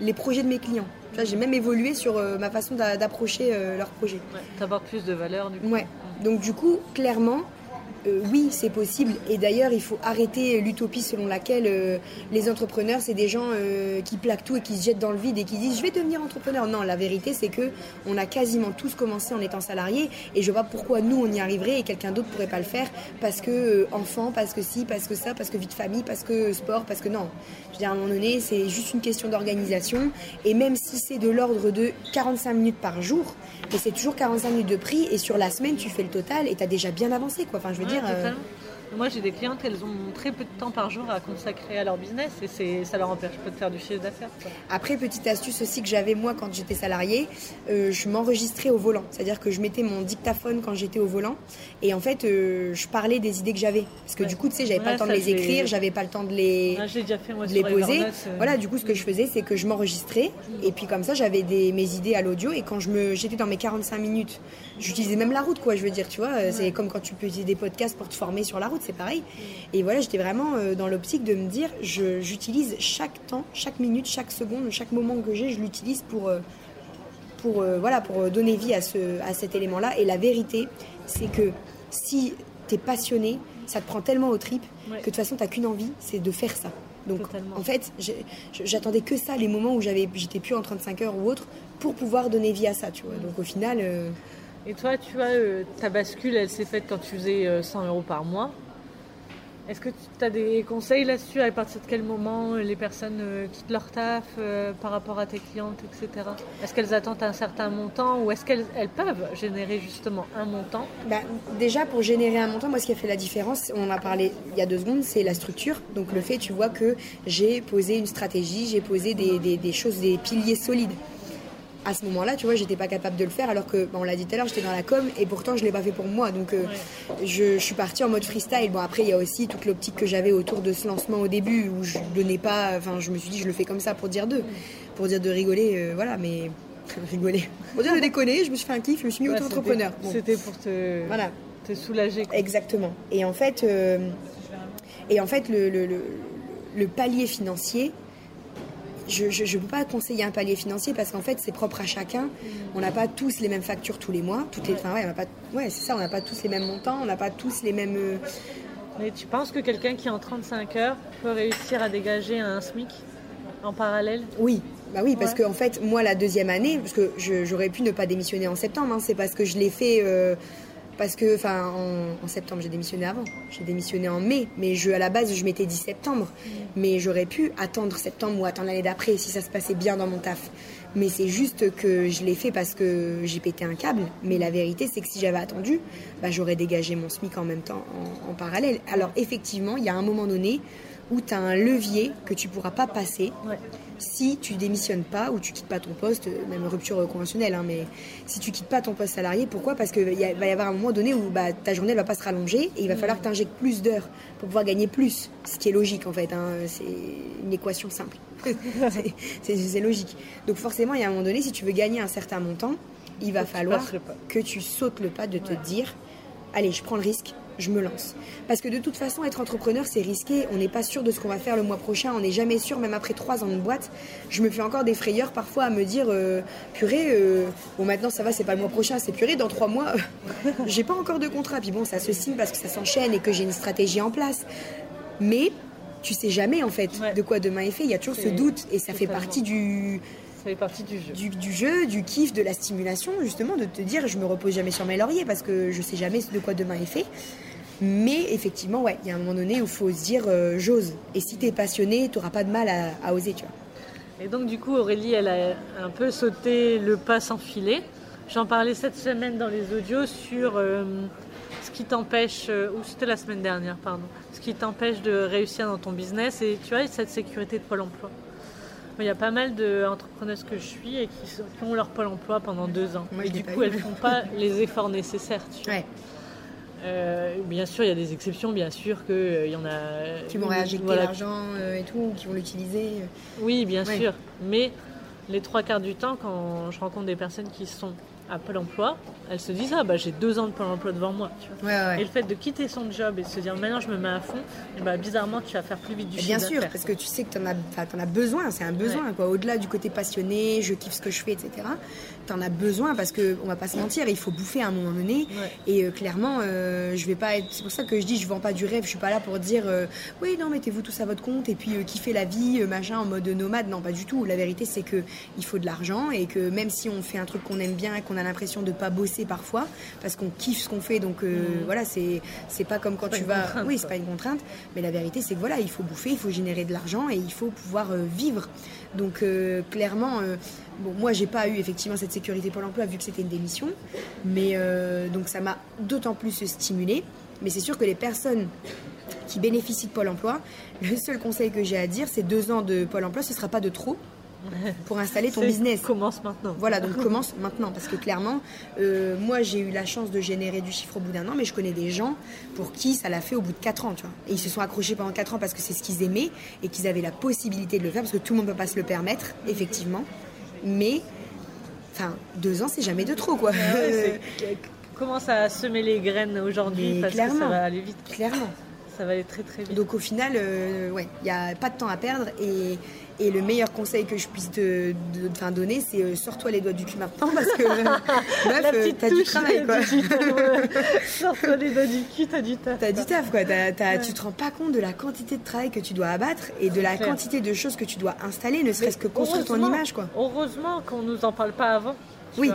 les projets de mes clients. J'ai même évolué sur euh, ma façon d'a- d'approcher euh, leurs projets. ouais, t'apportes plus de valeur du coup. Ouais. Donc du coup, clairement, euh, oui, c'est possible. Et d'ailleurs, il faut arrêter l'utopie selon laquelle euh, les entrepreneurs, c'est des gens euh, qui plaquent tout et qui se jettent dans le vide et qui disent je vais devenir entrepreneur. Non, la vérité, c'est que on a quasiment tous commencé en étant salariés et je vois pourquoi nous on y arriverait et quelqu'un d'autre pourrait pas le faire parce que enfant, parce que si, parce que ça, parce que vie de famille, parce que sport, parce que non. Je veux dire, à un moment donné, c'est juste une question d'organisation et même si c'est de l'ordre de 45 minutes par jour, mais c'est toujours 45 minutes de prix et sur la semaine tu fais le total et tu as déjà bien avancé quoi. Enfin, je veux dire. euh. Moi, j'ai des clientes, elles ont très peu de temps par jour à consacrer à leur business et c'est, ça leur empêche pas de faire du chiffre d'affaires. quoi. Après, petite astuce aussi que j'avais moi quand j'étais salariée, euh, je m'enregistrais au volant. C'est-à-dire que je mettais mon dictaphone quand j'étais au volant et en fait, euh, je parlais des idées que j'avais. Parce que Ouais. du coup, tu sais, j'avais pas Ouais, le temps de les écrire, j'avais pas le temps de les. J'ai déjà fait moi de les poser. Evernote, euh, Voilà, du coup, ce que je faisais, c'est que je m'enregistrais et puis comme ça, j'avais des, mes idées à l'audio et quand je me, j'étais dans mes 45 minutes, j'utilisais même la route, quoi. Je veux dire, tu vois, c'est comme quand tu peux utiliser des podcasts pour te former sur la route, c'est pareil. Et voilà, j'étais vraiment euh, dans l'optique de me dire, je, j'utilise chaque temps, chaque minute, chaque seconde, chaque moment que j'ai, je l'utilise pour, euh, pour, euh, voilà, pour donner vie à, ce, à cet élément-là. Et la vérité, c'est que si tu es passionné, ça te prend tellement aux tripes Ouais. que de toute façon, tu qu'une envie, c'est de faire ça. Donc, Totalement. en fait, j'attendais que ça, les moments où j'avais, j'étais plus en 35 heures ou autre, pour pouvoir donner vie à ça, tu vois. Donc, au final, euh, Et toi, tu vois, euh, ta bascule, elle s'est faite quand tu faisais euh, 100 euros par mois. Est-ce que tu as des conseils là-dessus À partir de quel moment euh, les personnes euh, quittent leur taf euh, par rapport à tes clientes, etc. Est-ce qu'elles attendent un certain montant ou est-ce qu'elles elles peuvent générer justement un montant? Bah, déjà, pour générer un montant, moi, ce qui a fait la différence, on en a parlé il y a deux secondes, c'est la structure. Donc, le fait, tu vois, que j'ai posé une stratégie, j'ai posé des choses, des piliers solides. À ce moment-là, tu vois, j'étais pas capable de le faire alors que, bah, on l'a dit tout à l'heure, j'étais dans la com et pourtant, je l'ai pas fait pour moi. Donc, euh, je, je suis partie en mode freestyle. Bon, après, il y a aussi toute l'optique que j'avais autour de ce lancement au début où je donnais pas, enfin, je me suis dit, je le fais comme ça pour dire d'eux, pour dire de rigoler, euh, voilà, mais rigoler. Pour dire de déconner, je me suis fait un kiff, je me suis mis Ouais, auto-entrepreneur. c'était- Bon. Pour te, Voilà. te soulager. quoi. Exactement. Et en fait, euh, et en fait le, le, le- le palier financier, je ne peux pas conseiller un palier financier parce qu'en fait, c'est propre à chacun. On n'a pas tous les mêmes factures tous les mois. Toutes les, enfin, ouais, on n'a pas, ouais, c'est ça, on n'a pas tous les mêmes montants, on n'a pas tous les mêmes. euh, Mais tu penses que quelqu'un qui en 35 heures peut réussir à dégager un SMIC en parallèle? Oui, bah oui, parce Ouais. que en fait, moi, la deuxième année, parce que j'aurais pu ne pas démissionner en septembre, hein, c'est parce que je l'ai fait. euh, parce que, enfin, en, septembre, j'ai démissionné avant. J'ai démissionné en mai, mais je, à la base, je m'étais dit septembre. Mm. Mais j'aurais pu attendre septembre ou attendre l'année d'après si ça se passait bien dans mon taf. Mais c'est juste que je l'ai fait parce que j'ai pété un câble. Mais la vérité, c'est que si j'avais attendu, bah, j'aurais dégagé mon SMIC en même temps, en, en parallèle. Alors, effectivement, il y a un moment donné où tu as un levier que tu pourras pas passer si tu démissionnes pas ou tu quittes pas ton poste, même rupture conventionnelle, hein, mais si tu quittes pas ton poste salarié, pourquoi? Parce qu'il va y avoir un moment donné où bah, ta journée ne va pas se rallonger et il va mm. falloir que tu injectes plus d'heures pour pouvoir gagner plus, ce qui est logique en fait, hein. c'est une équation simple. c'est logique. Donc forcément, il y a un moment donné, si tu veux gagner un certain montant, il va falloir que tu sautes le pas de te dire, allez, je prends le risque, je me lance. Parce que de toute façon, être entrepreneur, c'est risqué. On n'est pas sûr de ce qu'on va faire le mois prochain. On n'est jamais sûr, même après trois ans de boîte. Je me fais encore des frayeurs parfois à me dire, euh, purée, euh, bon maintenant ça va, c'est pas le mois prochain, c'est purée, dans trois mois, j'ai pas encore de contrat. Puis bon, ça se signe parce que ça s'enchaîne et que j'ai une stratégie en place. Mais tu sais jamais en fait de quoi demain est fait. Il y a toujours ce doute et ça fait partie du ça fait partie du jeu. Du, jeu, du kiff, de la stimulation, justement, de te dire je me repose jamais sur mes lauriers parce que je sais jamais de quoi demain est fait. Mais effectivement, ouais, il y a un moment donné où il faut se dire euh, j'ose. Et si tu es passionné, tu n'auras pas de mal à, oser, tu vois. Et donc, du coup, Aurélie, elle a un peu sauté le pas sans filet. J'en parlais cette semaine dans les audios sur euh, ce qui t'empêche, euh, ou c'était la semaine dernière, pardon, ce qui t'empêche de réussir dans ton business et tu vois, cette sécurité de Pôle emploi. Il y a pas mal d'entrepreneuses que je suis et qui, ont leur Pôle emploi pendant deux ans. et du coup, elles ne font pas les efforts nécessaires. Tu vois. Euh, bien sûr, il y a des exceptions, bien sûr qu'il euh, y en a. Qui vont réinjecter l'argent euh, et tout, qui vont l'utiliser. Oui, bien sûr. Mais les trois quarts du temps, quand je rencontre des personnes qui sont à Pôle emploi, elles se disent Ah, bah, j'ai deux ans de Pôle emploi devant moi. Et le fait de quitter son job et de se dire Maintenant, je me mets à fond, et bah, bizarrement, tu vas faire plus vite du Bien sûr, parce que tu sais que tu en, as, as besoin, c'est un besoin. quoi. Au-delà du côté passionné, je kiffe ce que je fais, etc t'en as besoin parce que on va pas se mentir, il faut bouffer à un moment donné. Et euh, clairement, euh, je vais pas être. C'est pour ça que je dis, je vends pas du rêve. Je suis pas là pour dire, euh, oui, non, mettez-vous tous à votre compte et puis kiffer la vie, machin, en mode nomade. Non, pas du tout. La vérité, c'est que il faut de l'argent et que même si on fait un truc qu'on aime bien et qu'on a l'impression de pas bosser parfois, parce qu'on kiffe ce qu'on fait, donc mmh. voilà, c'est c'est pas comme quand tu vas. Oui, c'est pas une contrainte. Mais la vérité, c'est que voilà, il faut bouffer, il faut générer de l'argent et il faut pouvoir vivre. Donc clairement Bon, moi, j'ai pas eu effectivement cette sécurité pour l'emploi vu que c'était une démission, mais euh, donc ça m'a d'autant plus stimulé. Mais c'est sûr que les personnes qui bénéficient de Pôle emploi, le seul conseil que j'ai à dire, c'est deux ans de Pôle emploi, ce sera pas de trop pour installer ton business. Commence maintenant. Voilà, donc commence maintenant. Parce que clairement, euh, moi j'ai eu la chance de générer du chiffre au bout d'un an, mais je connais des gens pour qui ça l'a fait au bout de quatre ans. Tu vois. Et ils se sont accrochés pendant quatre ans parce que c'est ce qu'ils aimaient et qu'ils avaient la possibilité de le faire, parce que tout le monde ne peut pas se le permettre, effectivement. Mais, enfin, deux ans, c'est jamais de trop, quoi. commence à semer les graines aujourd'hui? Parce que ça va aller vite. Clairement. Ça va aller très très vite. Donc au final, euh, ouais, il n'y a pas de temps à perdre et et le meilleur conseil que je puisse te, donner, c'est euh, sors-toi les doigts du cul maintenant parce que meuf, euh, t'as du travail quoi. sors-toi les doigts du cul, t'as du taf. T'as du taf quoi. Tu te rends pas compte de la quantité de travail que tu dois abattre et de la quantité de choses que tu dois installer, ne serait-ce que construire ton image quoi. Heureusement qu'on nous en parle pas avant. Oui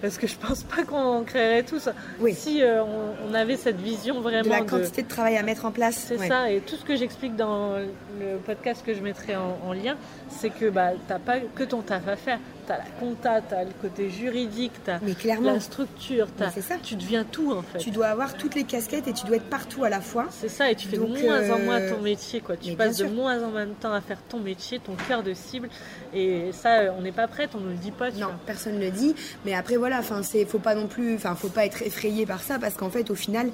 parce que je pense pas qu'on créerait tout ça. Oui. Si euh, on, avait cette vision vraiment de la quantité de, travail à mettre en place. C'est ça, et tout ce que j'explique dans le podcast que je mettrai en, lien, c'est que bah t'as pas que ton taf à faire, t'as la compta, t'as le côté juridique, t'as la structure, as, ça. tu deviens tout en fait. Tu dois avoir toutes les casquettes et tu dois être partout à la fois. C'est ça, et tu fais de moins en moins ton métier, quoi. Tu passes de moins en moins de temps à faire ton métier, ton cœur de cible, et ça, on n'est pas prête, on ne le dit pas. non, personne ne le dit, mais après voilà, enfin, c'est, faut pas non plus, enfin, faut pas être effrayé par ça parce qu'en fait, au final,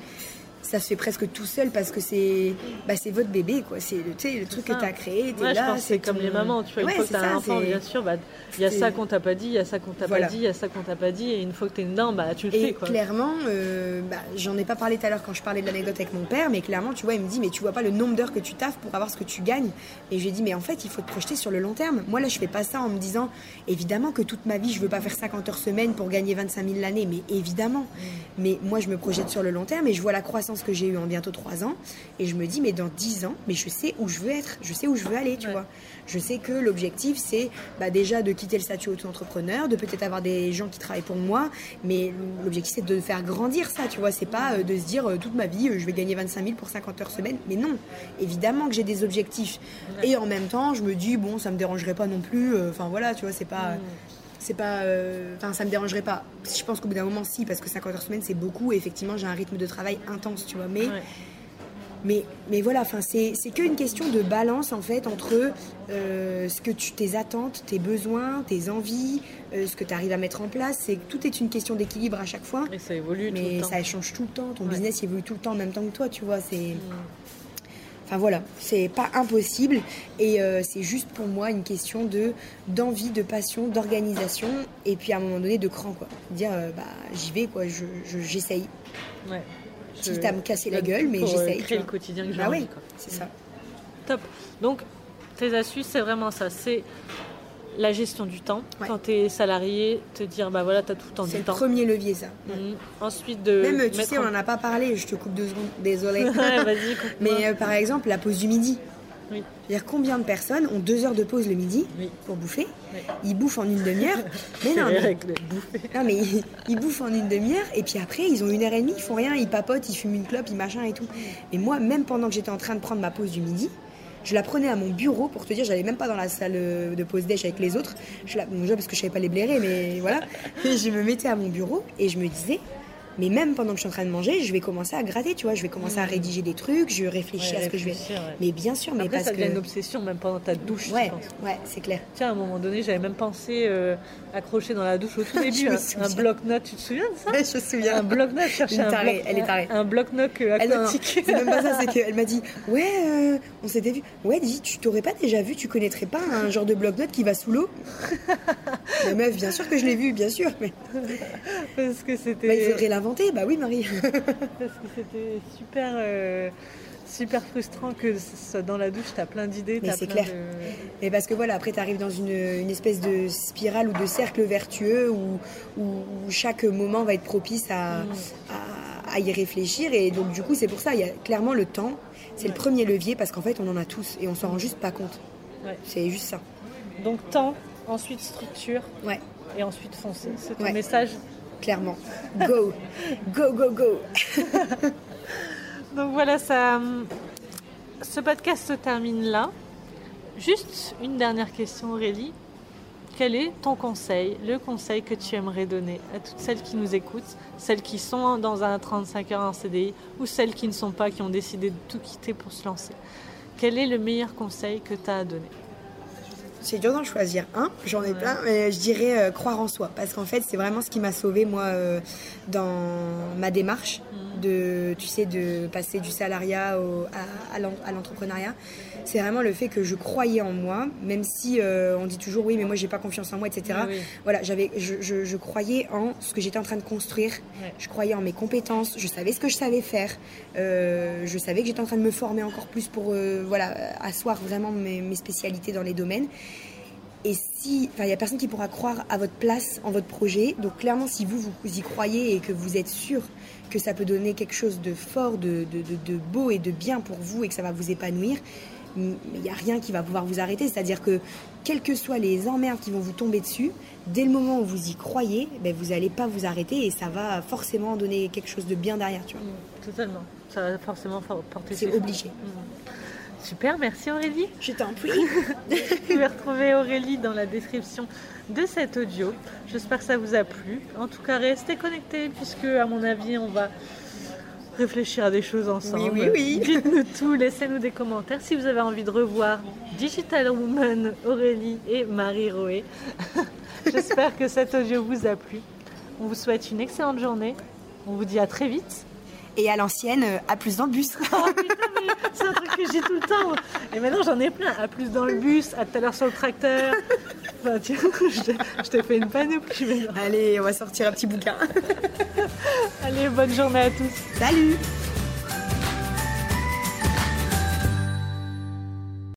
ça se fait presque tout seul parce que c'est bah, c'est votre bébé quoi. C'est le, le truc que tu as créé ouais, là c'est comme les mamans tu vois une fois que tu as un enfant bien sûr bah, il y a ça qu'on t'a pas dit il y a ça qu'on t'a pas dit il y a ça qu'on t'a pas dit et une fois que tu es dedans bah tu le et fais quoi. clairement euh, bah, j'en ai pas parlé tout à l'heure quand je parlais de l'anecdote avec mon père mais clairement tu vois il me dit mais tu vois pas le nombre d'heures que tu taffes pour avoir ce que tu gagnes. Et je lui ai dit mais en fait il faut te projeter sur le long terme. Moi là je fais pas ça en me disant évidemment que toute ma vie je veux pas faire 50 heures semaine pour gagner 25 000 l'année mais évidemment. Mm. mais moi je me projette sur le long terme et je vois la croissance croissance que j'ai eue en bientôt trois ans. Et je me dis, mais dans dix ans, mais je sais où je veux être, je sais où je veux aller, tu vois. Je sais que l'objectif, c'est bah, déjà de quitter le statut auto-entrepreneur, de peut-être avoir des gens qui travaillent pour moi, mais l'objectif, c'est de faire grandir ça, tu vois. C'est pas euh, de se dire, euh, toute ma vie, euh, je vais gagner 25 000 pour 50 heures semaine. Mais non, évidemment que j'ai des objectifs. Et en même temps, je me dis, bon, ça me dérangerait pas non plus. Enfin, voilà, tu vois, c'est pas... c'est pas enfin ça me dérangerait pas je pense qu'au bout d'un moment si parce que 50 heures semaine c'est beaucoup et effectivement j'ai un rythme de travail intense tu vois mais mais, mais voilà, c'est, c'est qu'une question de balance en fait entre euh, ce que tu, tes attentes, tes besoins, tes envies, euh, ce que tu arrives à mettre en place. C'est, tout est une question d'équilibre à chaque fois. Et ça évolue mais tout le temps. ça change tout le temps. Ton business évolue tout le temps en même temps que toi, tu vois. C'est... Enfin voilà, c'est pas impossible et euh, c'est juste pour moi une question de d'envie, de passion, d'organisation et puis à un moment donné de cran quoi. Dire bah j'y vais quoi, je, j'essaye. Ouais quitte à me casser la gueule, mais j'essaye. créer le quotidien que j'ai ah oui, c'est ça. Top. Donc, tes astuces, c'est vraiment ça. C'est la gestion du temps. Quand tu es salarié, te dire, bah voilà, tu as tout le temps du temps. C'est le premier levier, ça. Mhm. Ensuite, de. Même, tu sais, on n'en a pas parlé, je te coupe deux secondes, désolé. Vas-y, Mais euh, par exemple, la pause du midi. Oui. dire combien de personnes ont deux heures de pause le midi pour bouffer Ils bouffent en une demi-heure. mais non, mais, non, mais ils, bouffent en une demi-heure et puis après ils ont une heure et demie, ils font rien, ils papotent, ils fument une clope, ils machin et tout. Et moi, même pendant que j'étais en train de prendre ma pause du midi, je la prenais à mon bureau pour te dire, j'allais même pas dans la salle de pause déj avec les autres. Je la, parce que je savais pas les blairer, mais voilà. je me mettais à mon bureau et je me disais, mais même pendant que je suis en train de manger, je vais commencer à gratter, tu vois. Je vais commencer à mmh. rédiger des trucs, je vais réfléchir à ce que je vais. Mais bien sûr, mais parce ça devient que... une obsession, même pendant ta douche. Ouais, je ouais, c'est clair. Tiens, à un moment donné, j'avais même pensé euh, accrocher dans la douche au tout début un, un bloc-notes. Tu te souviens de ça ouais, Je me souviens. Un bloc-notes, chercher un bloc, Elle est tarée. Un, bloc-notes aquatique. C'est même pas ça, c'est qu'elle m'a dit Ouais, euh, on s'était vu. Ouais, dis, tu t'aurais pas déjà vu, tu connaîtrais pas un genre de bloc-notes qui va sous l'eau? La meuf, bien sûr que je l'ai vu, bien sûr. Mais... Parce que c'était. Bah, il faudrait l'inventer, bah oui, Marie. Parce que c'était super, euh, super frustrant que dans la douche, tu as plein d'idées. Mais c'est clair. Mais parce que voilà, après, tu arrives dans une, une, espèce de spirale ou de cercle vertueux où, où, chaque moment va être propice à, à, y réfléchir. Et donc, du coup, c'est pour ça, il y a clairement le temps. C'est le premier levier parce qu'en fait, on en a tous et on s'en rend juste pas compte. C'est juste ça. Donc, temps, ensuite structure. Ouais. Et ensuite foncer. C'est ton message clairement. Go, go, go, go. Donc voilà, ça, ce podcast se termine là. Juste une dernière question, Aurélie. Quel est ton conseil, le conseil que tu aimerais donner à toutes celles qui nous écoutent, celles qui sont dans un 35 heures en CDI ou celles qui ne sont pas, qui ont décidé de tout quitter pour se lancer? Quel est le meilleur conseil que tu as à donner? C'est dur d'en choisir un, j'en ai plein, mais je dirais euh, croire en soi. Parce qu'en fait, c'est vraiment ce qui m'a sauvé moi, euh, dans ma démarche mm. de, tu sais, de passer du salariat au, à, à l'entrepreneuriat. C'est vraiment le fait que je croyais en moi, même si euh, on dit toujours oui, mais moi j'ai pas confiance en moi, etc. Voilà, j'avais, je, je, croyais en ce que j'étais en train de construire. Je croyais en mes compétences. Je savais ce que je savais faire. je savais que j'étais en train de me former encore plus pour, voilà, asseoir vraiment mes, mes spécialités dans les domaines. Et si, il n'y a personne qui pourra croire à votre place en votre projet. Donc clairement, si vous, vous y croyez et que vous êtes sûr que ça peut donner quelque chose de fort, de, de, de, beau et de bien pour vous et que ça va vous épanouir, il n'y a rien qui va pouvoir vous arrêter. C'est-à-dire que, quelles que soient les emmerdes qui vont vous tomber dessus, dès le moment où vous y croyez, ben, vous n'allez pas vous arrêter et ça va forcément donner quelque chose de bien derrière. Tu vois. Mmh, totalement. Ça va forcément porter C'est obligé. Mmh. Super, merci Aurélie. Je t'en prie. Vous pouvez retrouver Aurélie dans la description de cet audio. J'espère que ça vous a plu. En tout cas, restez connectés puisque, à mon avis, on va réfléchir à des choses ensemble. Oui, oui, oui. Dites-nous tout, laissez-nous des commentaires si vous avez envie de revoir Digital Woman, Aurélie et Marie Roé. J'espère que cet audio vous a plu. On vous souhaite une excellente journée. On vous dit à très vite et à l'ancienne, euh, à plus dans le bus. Oh, c'est un truc que j'ai tout le temps. Et maintenant, j'en ai plein. À plus dans le bus, à tout à l'heure sur le tracteur. Enfin, tiens, je t'ai fait une panoplie. Allez, on va sortir un petit bouquin. Allez, bonne journée à tous. Salut